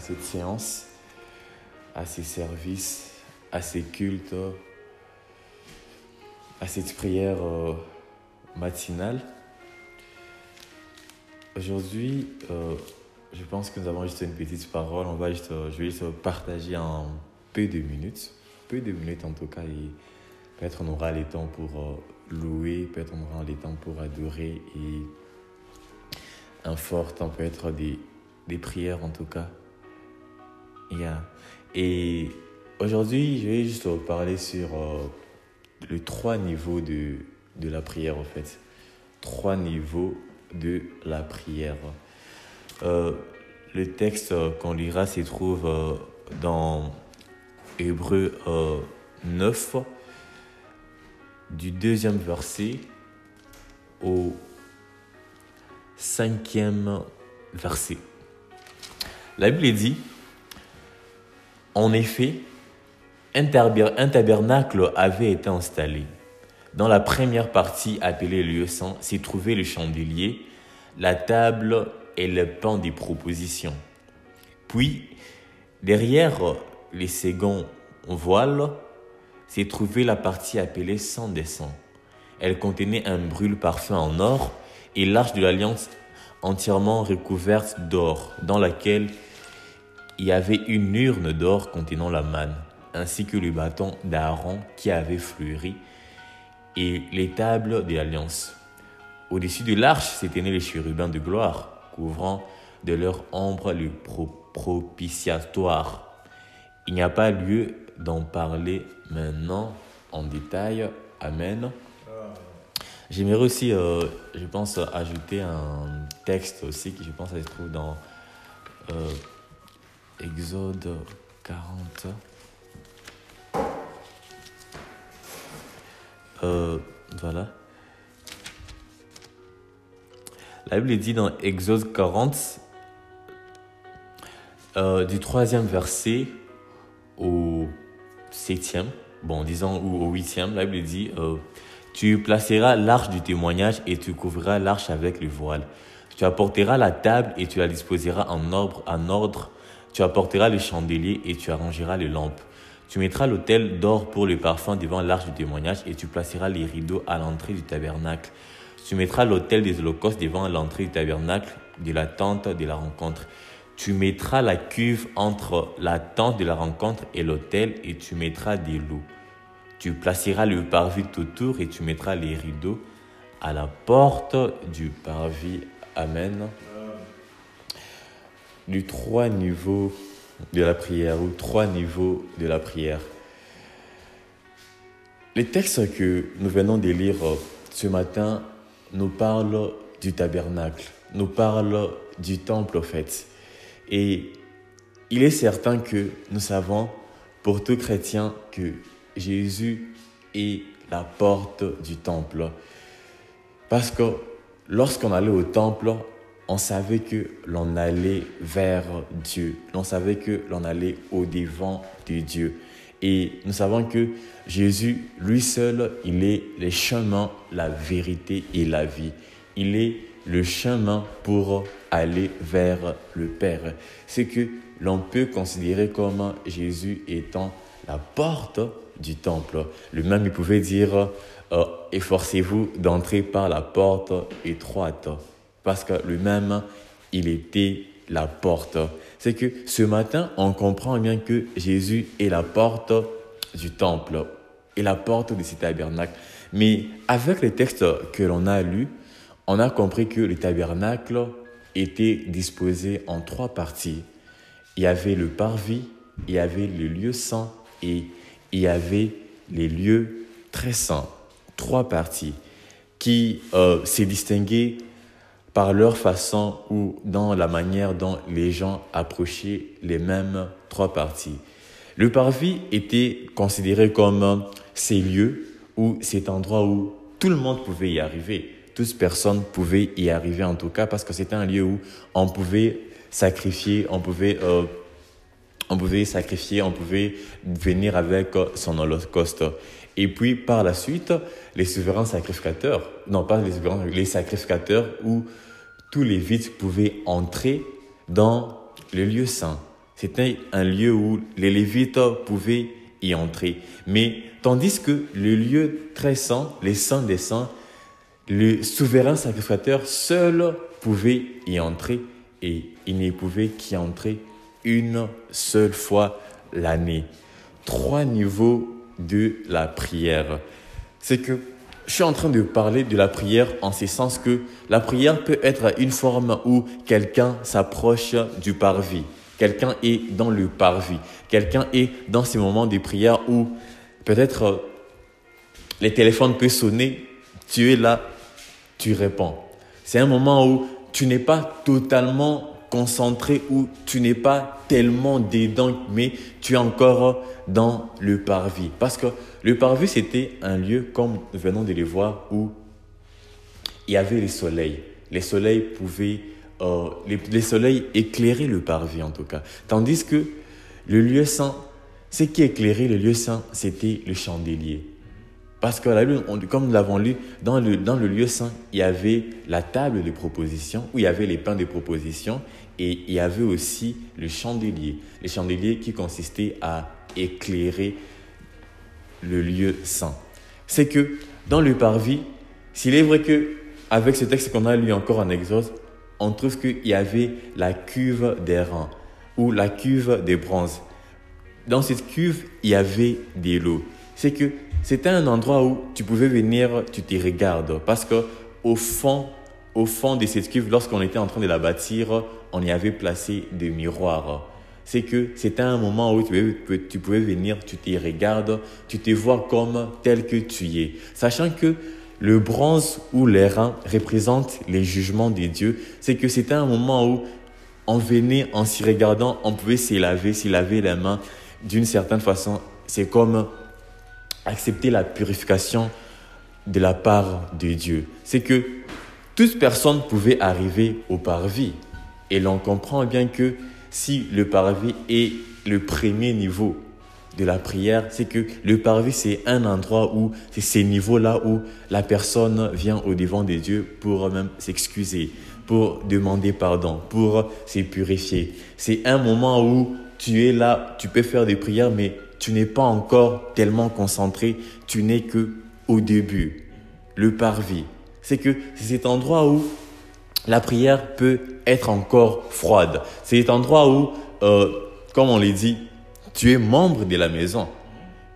cette séance, à ces services, à ces cultes, à cette prière euh, matinale. Aujourd'hui, euh, je pense que nous avons juste une petite parole. On va juste, euh, je vais juste partager en peu de minutes, peu de minutes en tout cas, peut-être on aura les temps pour louer, peut-être on aura les temps pour adorer et un fort temps peut être des, des prières en tout cas. Yeah. Et aujourd'hui, je vais juste parler sur euh, les trois niveaux de, de la prière en fait. Trois niveaux de la prière. Euh, le texte qu'on lira se trouve euh, dans Hébreu 9, du deuxième verset au cinquième verset. La Bible dit, en effet, un tabernacle avait été installé. Dans la première partie appelée lieu saint s'y trouvait le chandelier, la table et le pain des propositions. Puis, derrière les seconds voiles, s'y trouvait la partie appelée sans dessin. Elle contenait un brûle parfum en or et l'arche de l'alliance entièrement recouverte d'or, dans laquelle il y avait une urne d'or contenant la manne, ainsi que le bâton d'Aaron qui avait fleuri, et les tables de l'alliance. Au-dessus de l'arche s'éteignaient les chérubins de gloire, couvrant de leur ombre le propitiatoire. Il n'y a pas lieu d'en parler maintenant en détail. Amen. J'aimerais aussi, euh, je pense, ajouter un texte aussi qui, je pense, se trouve dans euh, Exode 40. Euh, voilà. La Bible dit dans Exode 40, du troisième verset au septième, bon, disons, ou au huitième, la Bible dit tu placeras l'arche du témoignage et tu couvriras l'arche avec le voile. Tu apporteras la table et tu la disposeras en ordre. Tu apporteras le chandelier et tu arrangeras les lampes. Tu mettras l'autel d'or pour le parfum devant l'arche du témoignage et tu placeras les rideaux à l'entrée du tabernacle. Tu mettras l'autel des holocaustes devant l'entrée du tabernacle de la tente de la rencontre. Tu mettras la cuve entre la tente de la rencontre et l'autel et tu mettras des loups. Tu placeras le parvis autour et tu mettras les rideaux à la porte du parvis. Amen. Du trois niveaux de la prière ou trois niveaux de la prière. Les textes que nous venons de lire ce matin nous parlent du tabernacle, nous parlent du temple au fait. Et il est certain que nous savons pour tout chrétien que Jésus est la porte du temple. Parce que lorsqu'on allait au temple, on savait que l'on allait vers Dieu. On savait que l'on allait au devant de Dieu. Et nous savons que Jésus, lui seul, il est le chemin, la vérité et la vie. Il est le chemin pour aller vers le Père. C'est que l'on peut considérer comme Jésus étant la porte du temple. Lui-même, il pouvait dire, euh, efforcez-vous d'entrer par la porte étroite, parce que lui-même, il était la porte. C'est que ce matin, on comprend bien que Jésus est la porte du temple et la porte de ce tabernacle. Mais avec les textes que l'on a lus, on a compris que le tabernacle était disposé en trois parties. Il y avait le parvis, il y avait le lieu saint et il y avait les lieux très saints, trois parties, qui euh, s'est distinguées par leur façon ou dans la manière dont les gens approchaient les mêmes trois parties. Le parvis était considéré comme ces lieux ou cet endroit où tout le monde pouvait y arriver. Toutes personnes pouvaient y arriver en tout cas parce que c'était un lieu où on pouvait sacrifier, on pouvait euh, on pouvait sacrifier, on pouvait venir avec son holocauste. Et puis par la suite, les souverains sacrificateurs, non pas les souverains, les sacrificateurs où tous les vides pouvaient entrer dans le lieu saint. C'était un lieu où les Lévites pouvaient y entrer. Mais tandis que le lieu très saint, les saints des saints, le souverain sacrificateur seul pouvait y entrer et il n'y pouvait qu'y entrer une seule fois l'année. Trois niveaux de la prière. C'est que je suis en train de parler de la prière en ce sens que la prière peut être une forme où quelqu'un s'approche du parvis. Quelqu'un est dans le parvis. Quelqu'un est dans ces moments de prière où peut-être les téléphones peuvent sonner, tu es là, tu réponds. C'est un moment où tu n'es pas totalement concentré ou tu n'es pas tellement dedans, mais tu es encore dans le parvis. Parce que le parvis, c'était un lieu, comme nous venons de le voir, où il y avait les soleils. Les soleils pouvaient, euh, les, les, soleils éclairaient le parvis en tout cas. Tandis que le lieu saint, ce qui éclairait le lieu saint, c'était le chandelier. Parce que la lune, comme nous l'avons lu, dans le, dans le lieu saint, il y avait la table de proposition, où il y avait les pains de proposition, et il y avait aussi le chandelier. Le chandelier qui consistait à éclairer le lieu saint. C'est que dans le parvis, s'il est vrai que avec ce texte qu'on a lu encore en Exode, on trouve qu'il y avait la cuve des reins ou la cuve des bronzes. Dans cette cuve, il y avait des lots. C'est que c'était un endroit où tu pouvais venir, tu te regardes. Parce que au fond, au fond de cette cuve, lorsqu'on était en train de la bâtir, on y avait placé des miroirs. C'est que c'était un moment où tu pouvais, tu venir, tu te regardes, tu te vois comme tel que tu es. Sachant que le bronze ou les reins représentent les jugements des dieux. C'est que c'était un moment où on venait en s'y regardant, on pouvait s'y laver, s'y laver les mains d'une certaine façon. C'est comme accepter la purification de la part de Dieu. C'est que toute personne pouvait arriver au parvis. Et l'on comprend bien que si le parvis est le premier niveau de la prière, c'est que le parvis, c'est un endroit où, c'est ces niveaux-là où la personne vient au devant de Dieu pour même s'excuser, pour demander pardon, pour se purifier. C'est un moment où tu es là, tu peux faire des prières, mais tu n'es pas encore tellement concentré, tu n'es que au début. Le parvis, c'est que c'est cet endroit où la prière peut être encore froide. C'est cet endroit où, euh, comme on l'a dit, tu es membre de la maison.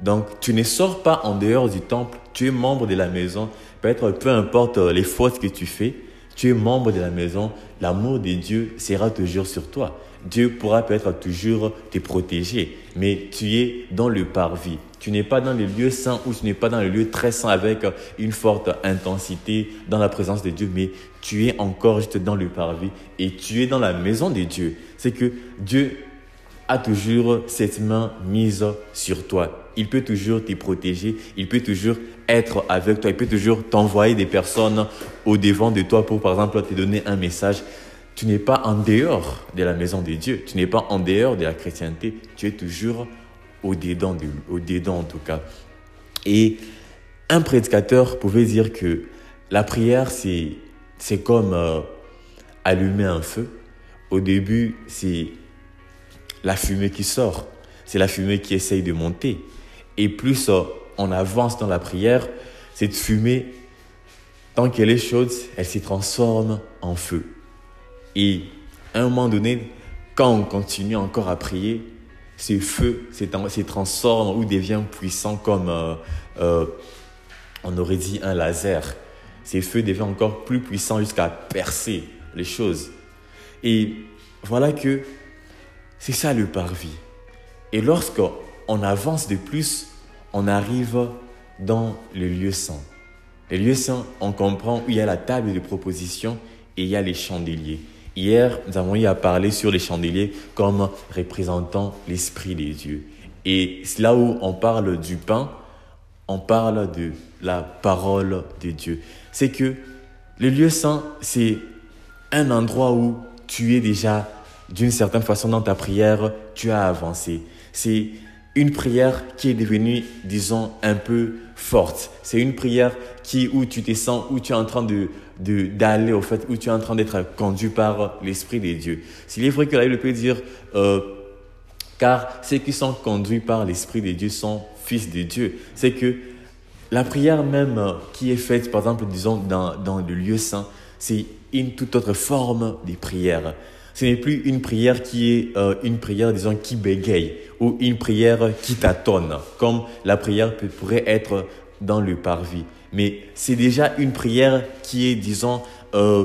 Donc, tu ne sors pas en dehors du temple, tu es membre de la maison. Peut-être, peu importe euh, les fautes que tu fais, tu es membre de la maison. L'amour de Dieu sera toujours sur toi. Dieu pourra peut-être toujours te protéger, mais tu es dans le parvis. Tu n'es pas dans le lieu saint ou tu n'es pas dans le lieu très saint avec une forte intensité dans la présence de Dieu, mais tu es encore juste dans le parvis et tu es dans la maison de Dieu. C'est que Dieu a toujours cette main mise sur toi. Il peut toujours te protéger, il peut toujours être avec toi, il peut toujours t'envoyer des personnes au devant de toi pour, par exemple, te donner un message. Tu n'es pas en dehors de la maison de Dieu, tu n'es pas en dehors de la chrétienté, tu es toujours au-dedans, au-dedans en tout cas. Et un prédicateur pouvait dire que la prière, c'est, c'est comme euh, allumer un feu. Au début, c'est la fumée qui sort, c'est la fumée qui essaye de monter. Et plus euh, on avance dans la prière, cette fumée, tant qu'elle est chaude, elle se transforme en feu. Et à un moment donné, quand on continue encore à prier, ce feu se transforme ou devient puissant comme, euh, euh, on aurait dit, un laser. Ces feux deviennent encore plus puissants jusqu'à percer les choses. Et voilà que c'est ça le parvis. Et lorsqu'on avance de plus, on arrive dans le lieu saint. Le lieu saint, on comprend où il y a la table de proposition et il y a les chandeliers. Hier, nous avons eu à parler sur les chandeliers comme représentant l'Esprit des dieux. Et là où on parle du pain, on parle de la parole de Dieu. C'est que le lieu saint, c'est un endroit où tu es déjà, d'une certaine façon, dans ta prière, tu as avancé. C'est une prière qui est devenue, disons, un peu forte. C'est une prière qui, où tu te sens, où tu es en train de, d'aller au fait, où tu es en train d'être conduit par l'Esprit des dieux. S'il est vrai que la Bible peut dire, euh, Car ceux qui sont conduits par l'Esprit de Dieu sont fils de Dieu. C'est que la prière même qui est faite, par exemple, disons, dans, dans le lieu saint, c'est une toute autre forme de prière. Ce n'est plus une prière qui est euh, une prière, disons, qui bégaye ou une prière qui tâtonne, comme la prière pourrait être dans le parvis. Mais c'est déjà une prière qui est, disons, euh,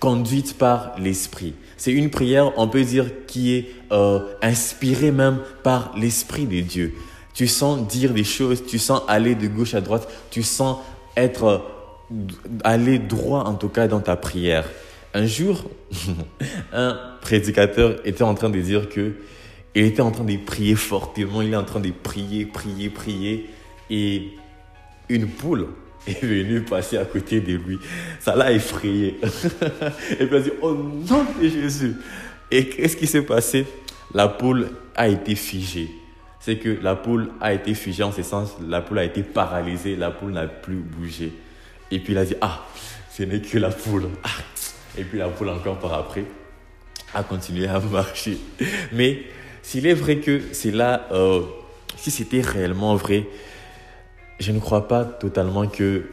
conduite par l'Esprit. C'est une prière, on peut dire, qui est euh, inspirée même par l'Esprit de Dieu. Tu sens dire des choses, tu sens aller de gauche à droite, tu sens être, aller droit en tout cas dans ta prière. Un jour, un prédicateur était en train de dire que il était en train de prier fortement, il est en train de prier, prier, prier, et une poule est venue passer à côté de lui. Ça l'a effrayé. et puis il a dit, oh non Jésus. Et qu'est-ce qui s'est passé? La poule a été figée. C'est que la poule a été figée en ce sens, la poule a été paralysée, la poule n'a plus bougé. Et puis il a dit, ah, ce n'est que la poule. Ah, et puis la poule encore par après a continué à marcher. Mais s'il est vrai que c'est là, euh, si c'était réellement vrai, je ne crois pas totalement que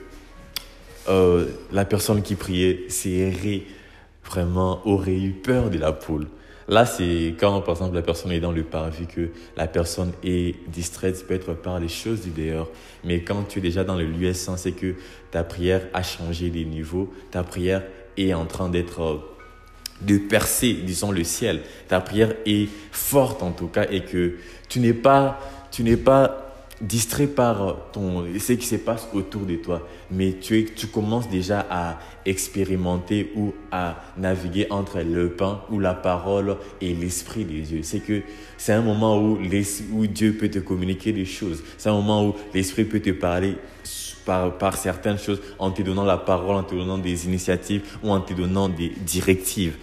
euh, la personne qui priait serait vraiment, aurait eu peur de la poule. Là, c'est quand, par exemple, la personne est dans le parvis, que la personne est distraite, peut-être par les choses du dehors. Mais quand tu es déjà dans le lieu saint, c'est que ta prière a changé de niveau. Ta prière est en train d'être euh, de percer, disons, le ciel. Ta prière est forte en tout cas et que tu n'es pas, tu n'es pas distrait par ton, ce qui se passe autour de toi, mais tu, tu commences déjà à expérimenter ou à naviguer entre le pain ou la parole et l'esprit de Dieu. C'est que c'est un moment où, Dieu peut te communiquer des choses. C'est un moment où l'esprit peut te parler par, par certaines choses en te donnant la parole, en te donnant des initiatives ou en te donnant des directives.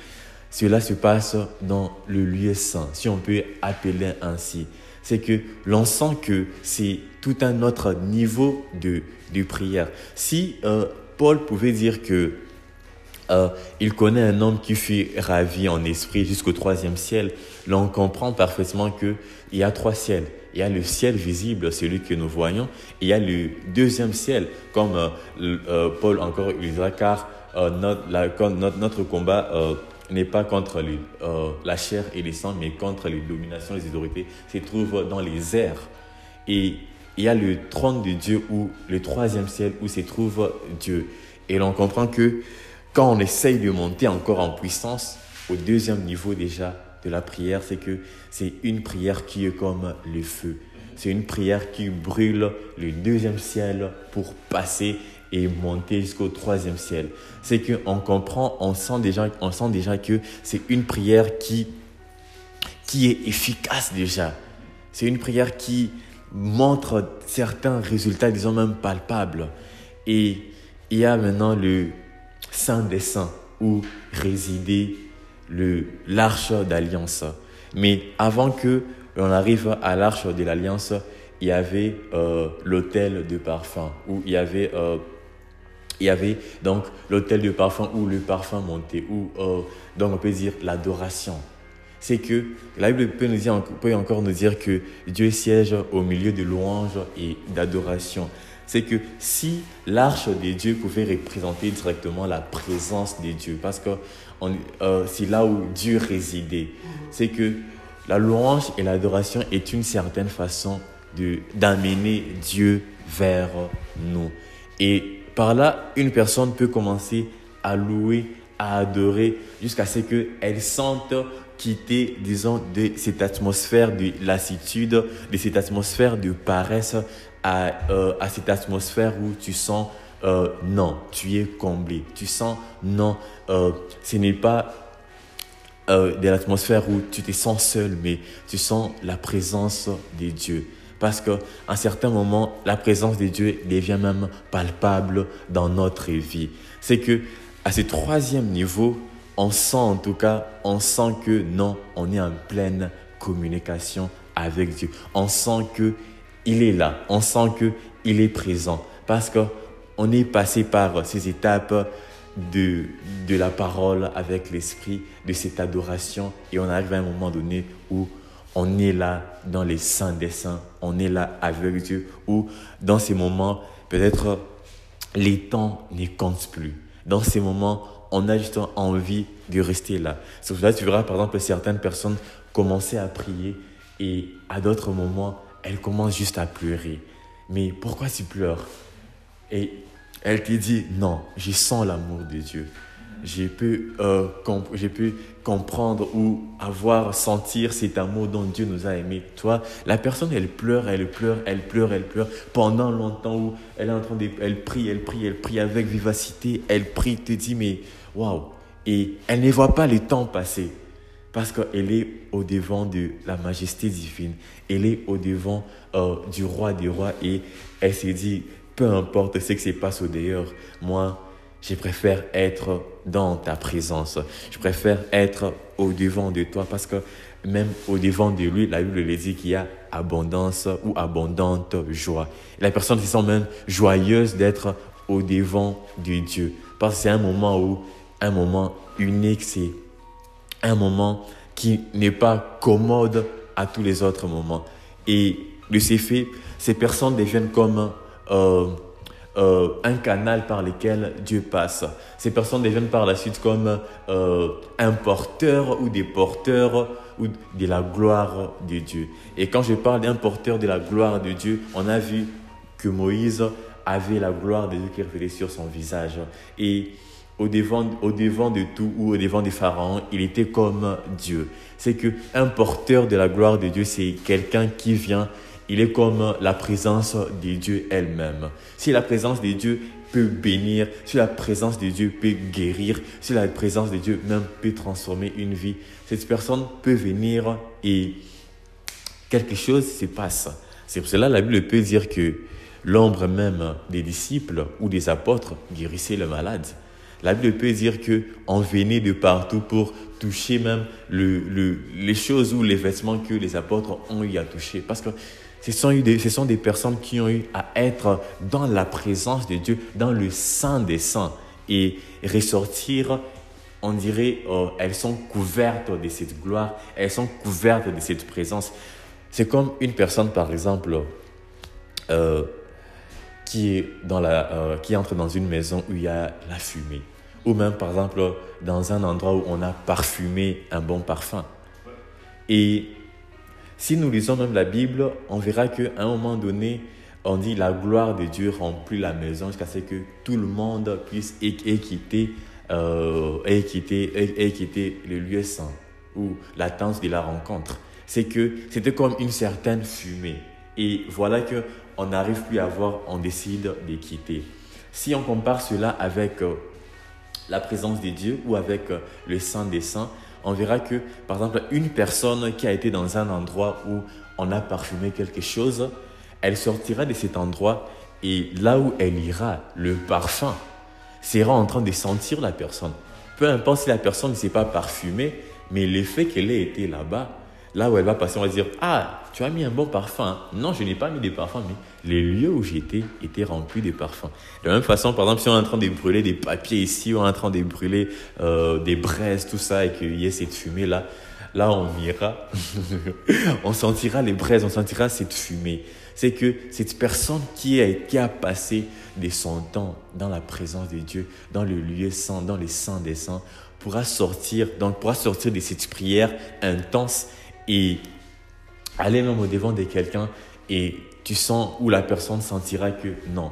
Cela se passe dans le lieu saint, si on peut appeler ainsi. C'est que l'on sent que c'est tout un autre niveau de, prière. Si euh, Paul pouvait dire que euh, il connaît un homme qui fut ravi en esprit jusqu'au troisième ciel, l'on comprend parfaitement qu'il y a trois ciels. Il y a le ciel visible, celui que nous voyons, et il y a le deuxième ciel, comme euh, Paul encore il car notre, notre, combat n'est pas contre euh, la chair et les sangs, mais contre les dominations, les autorités, se trouve dans les airs. Et il y a le trône de Dieu ou le troisième ciel où se trouve Dieu. Et l'on comprend que quand on essaye de monter encore en puissance, au deuxième niveau déjà de la prière, c'est que c'est une prière qui est comme le feu. C'est une prière qui brûle le deuxième ciel pour passer et monter jusqu'au troisième ciel. C'est qu'on comprend, on sent déjà, on sent déjà que c'est une prière qui, qui est efficace déjà. C'est une prière qui montre certains résultats, disons même palpables. Et il y a maintenant le Saint des Saints où résidait l'arche d'alliance. Mais avant que l'on arrive à l'arche de l'alliance, il y avait euh, l'autel de parfum, où il y avait euh, il y avait donc l'hôtel de parfum où le parfum montait, où euh, donc on peut dire l'adoration. C'est que la Bible peut, nous dire, peut encore nous dire que Dieu siège au milieu de louanges et d'adoration. C'est que si l'arche de Dieu pouvait représenter directement la présence de Dieu, parce que euh, c'est là où Dieu résidait, c'est que la louange et l'adoration est une certaine façon d'amener Dieu vers nous. Et par là, une personne peut commencer à louer, à adorer, jusqu'à ce qu'elle sente quitter, disons, de cette atmosphère de lassitude, de cette atmosphère de paresse, à, euh, cette atmosphère où tu sens, euh, non, tu es comblé. Tu sens, non, euh, ce n'est pas de l'atmosphère où tu te sens seul, mais tu sens la présence de Dieu. Parce qu'à un certain moment, la présence de Dieu devient même palpable dans notre vie. C'est que à ce troisième niveau, on sent en tout cas, on sent que non, on est en pleine communication avec Dieu. On sent que il est là. On sent que il est présent. Parce qu'on est passé par ces étapes de, de la parole avec l'esprit, de cette adoration, et on arrive à un moment donné où on est là dans les saints des saints, on est là avec Dieu, ou dans ces moments, peut-être les temps ne comptent plus. Dans ces moments, on a juste envie de rester là. C'est pour ça que tu verras, par exemple, certaines personnes commencer à prier et à d'autres moments, elles commencent juste à pleurer. Mais pourquoi tu pleures? Et elle te dit, non, je sens l'amour de Dieu j'ai pu, euh, j'ai pu comprendre ou avoir, sentir cet amour dont Dieu nous a aimés. Toi, la personne, elle pleure, elle pleure, elle pleure, elle pleure pendant longtemps où elle est en train de, elle prie, elle prie, elle prie avec vivacité, elle prie, te dit, mais waouh! Et elle ne voit pas le temps passer parce qu'elle est au devant de la majesté divine, elle est au devant euh, du roi des rois et elle s'est dit, peu importe ce qui se passe au dehors, moi, je préfère être dans ta présence. Je préfère être au devant de toi parce que même au devant de lui, la Bible le dit qu'il y a abondance ou abondante joie. Et la personne se sent même joyeuse d'être au devant de Dieu. Parce que c'est un moment où, un moment unique, c'est un moment qui n'est pas commode à tous les autres moments. Et de ces faits, ces personnes deviennent comme euh, euh, un canal par lequel Dieu passe. Ces personnes deviennent par la suite comme euh, un porteur ou des porteurs ou de la gloire de Dieu. Et quand je parle d'un porteur de la gloire de Dieu, on a vu que Moïse avait la gloire de Dieu qui reflétait sur son visage. Et au devant, au devant de tout ou au devant des pharaons, il était comme Dieu. C'est que un porteur de la gloire de Dieu, c'est quelqu'un qui vient il est comme la présence de Dieu elle-même. Si la présence de Dieu peut bénir, si la présence de Dieu peut guérir, si la présence de Dieu même peut transformer une vie, cette personne peut venir et quelque chose se passe. C'est pour cela que la Bible peut dire que l'ombre même des disciples ou des apôtres guérissait le malade. La Bible peut dire que on venait de partout pour toucher même le, les choses ou les vêtements que les apôtres ont eu à toucher. Parce que ce sont, des, ce sont des personnes qui ont eu à être dans la présence de Dieu, dans le sein des saints, et ressortir, on dirait, euh, elles sont couvertes de cette gloire, elles sont couvertes de cette présence. C'est comme une personne, par exemple, euh, qui, est dans la, euh, qui entre dans une maison où il y a la fumée, ou même, par exemple, dans un endroit où on a parfumé un bon parfum. Et si nous lisons même la Bible, on verra qu'à un moment donné, on dit la gloire de Dieu remplit la maison jusqu'à ce que tout le monde puisse équiter, euh, le lieu saint ou la danse de la rencontre. C'est que c'était comme une certaine fumée. Et voilà que on n'arrive plus à voir, on décide de quitter. Si on compare cela avec euh, la présence de Dieu ou avec euh, le Saint des Saints, on verra que, par exemple, une personne qui a été dans un endroit où on a parfumé quelque chose, elle sortira de cet endroit et là où elle ira, le parfum sera en train de sentir la personne. Peu importe si la personne ne s'est pas parfumée, mais l'effet qu'elle ait été là-bas, là où elle va passer, on va dire Ah, tu as mis un bon parfum. Non, je n'ai pas mis des parfums, mais les lieux où j'étais étaient remplis de parfums. De la même façon, par exemple, si on est en train de brûler des papiers ici, on est en train de brûler euh, des braises, tout ça, et qu'il y ait cette fumée-là, là, on ira, on sentira les braises, on sentira cette fumée. C'est que cette personne qui a, qui a passé de son temps dans la présence de Dieu, dans le lieu saint, dans les saints des saints, pourra sortir, donc pourra sortir de cette prière intense et aller même au devant de quelqu'un et tu sens où la personne sentira que non,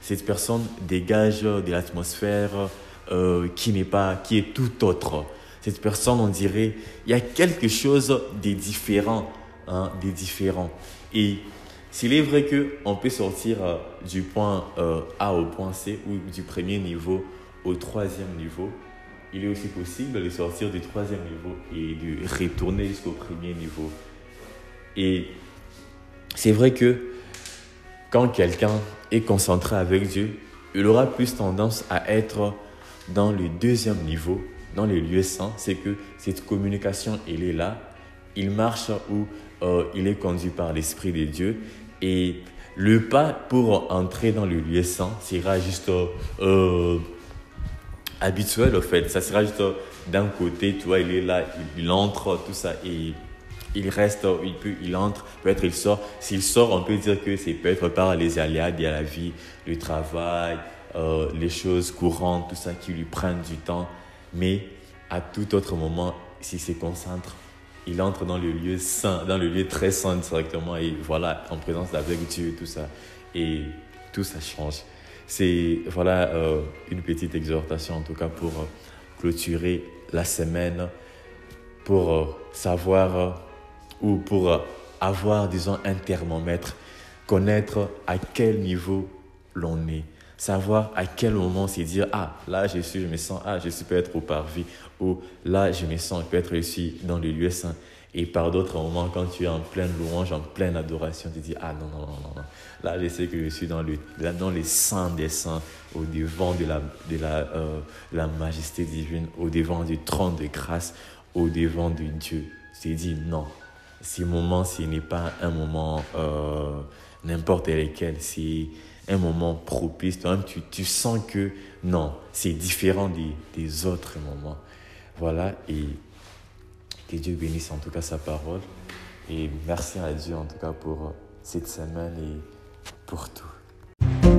cette personne dégage de l'atmosphère euh, qui n'est pas, qui est tout autre. Cette personne, on dirait, il y a quelque chose de différent, hein, de différent. Et s'il est vrai qu'on peut sortir euh, du point euh, A au point C ou du premier niveau au troisième niveau, il est aussi possible de sortir du troisième niveau et de retourner jusqu'au premier niveau. Et c'est vrai que quand quelqu'un est concentré avec Dieu, il aura plus tendance à être dans le deuxième niveau, dans les lieux saints. C'est que cette communication, elle est là. Il marche où euh, il est conduit par l'Esprit de Dieu. Et le pas pour entrer dans le lieu saint sera juste euh, habituel, au fait. Ça sera juste d'un côté, tu vois, il est là, il, entre, tout ça. Et il reste, il, peut, il entre, peut-être il sort. S'il sort, on peut dire que c'est peut-être par les aléas de la vie, le travail, euh, les choses courantes, tout ça qui lui prennent du temps. Mais à tout autre moment, s'il se concentre, il entre dans le lieu saint, dans le lieu très saint directement et voilà, en présence d'avec Dieu, tout ça. Et tout ça change. C'est voilà euh, une petite exhortation en tout cas pour euh, clôturer la semaine, pour savoir ou pour euh, avoir, disons, un thermomètre, connaître à quel niveau l'on est, savoir à quel moment c'est dire, ah, là, je suis, je me sens, ah, je suis peut-être au parvis, ou là, je me sens peut-être ici dans le lieu saint. Et par d'autres moments, quand tu es en pleine louange, en pleine adoration, tu dis, ah non, non, non, non, Là, je sais que je suis dans, le, dans les saints des saints, au devant de la, de la, euh, la majesté divine, au devant du trône de grâce, au devant de Dieu. Tu dit, non, ce moment, ce n'est pas un moment euh, n'importe lequel, c'est un moment propice. Toi-même, tu, tu, sens que non, c'est différent des, des, autres moments. Voilà, et que Dieu bénisse en tout cas sa parole. Et merci à Dieu en tout cas pour euh, cette semaine et pour tout.